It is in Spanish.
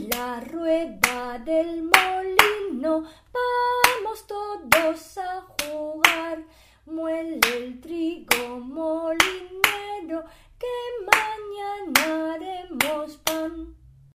la rueda del molino, vamos todos a jugar. Muele el trigo molino.